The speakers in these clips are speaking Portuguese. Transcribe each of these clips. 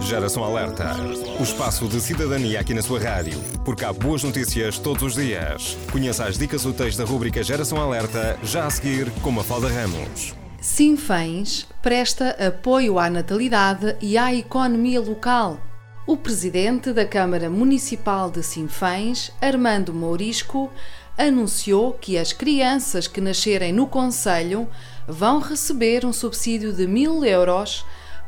Geração Alerta. O espaço de cidadania aqui na sua rádio. Porque há boas notícias todos os dias. Conheça as dicas úteis da rubrica Geração Alerta, já a seguir com Mafalda Ramos. Sinfãs presta apoio à natalidade e à economia local. O presidente da Câmara Municipal de Sinfãs, Armando Mourisco, anunciou que as crianças que nascerem no Conselho vão receber um subsídio de mil euros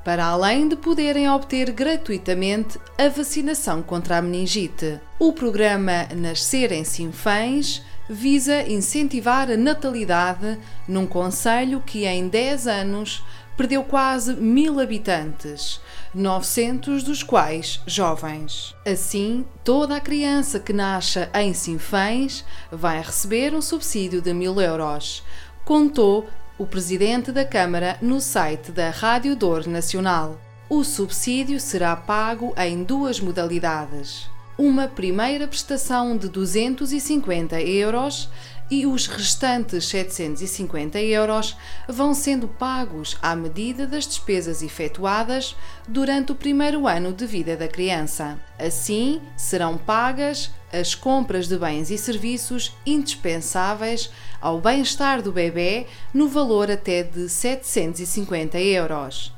para além de poderem obter gratuitamente a vacinação contra a meningite. O programa Nascer em Sinfãs visa incentivar a natalidade num conselho que em 10 anos perdeu quase mil habitantes, 900 dos quais jovens. Assim, toda a criança que nasce em Sinfãs vai receber um subsídio de mil euros, contou o presidente da Câmara no site da Rádio Dor Nacional. O subsídio será pago em duas modalidades. Uma primeira prestação de 250 euros e os restantes 750 euros vão sendo pagos à medida das despesas efetuadas durante o primeiro ano de vida da criança. Assim, serão pagas as compras de bens e serviços indispensáveis ao bem-estar do bebê no valor até de 750 euros.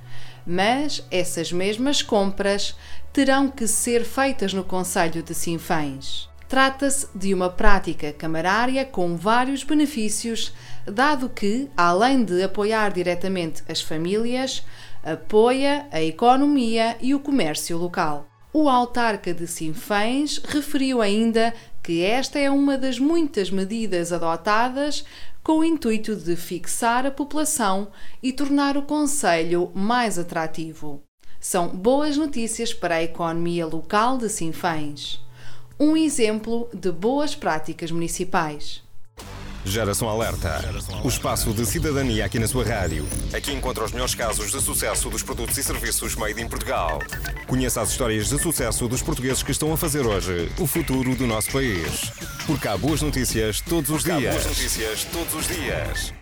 Mas essas mesmas compras terão que ser feitas no Conselho de Sinfãs. Trata-se de uma prática camarária com vários benefícios, dado que, além de apoiar diretamente as famílias, apoia a economia e o comércio local. O autarca de Sinfãs referiu ainda que esta é uma das muitas medidas adotadas com o intuito de fixar a população e tornar o Conselho mais atrativo. São boas notícias para a economia local de Sinfãs. Um exemplo de boas práticas municipais. Geração Alerta. O espaço de cidadania aqui na sua rádio. Aqui encontra os melhores casos de sucesso dos produtos e serviços made in Portugal. Conheça as histórias de sucesso dos portugueses que estão a fazer hoje o futuro do nosso país. Porque há boas notícias todos os dias. Há boas notícias todos os dias.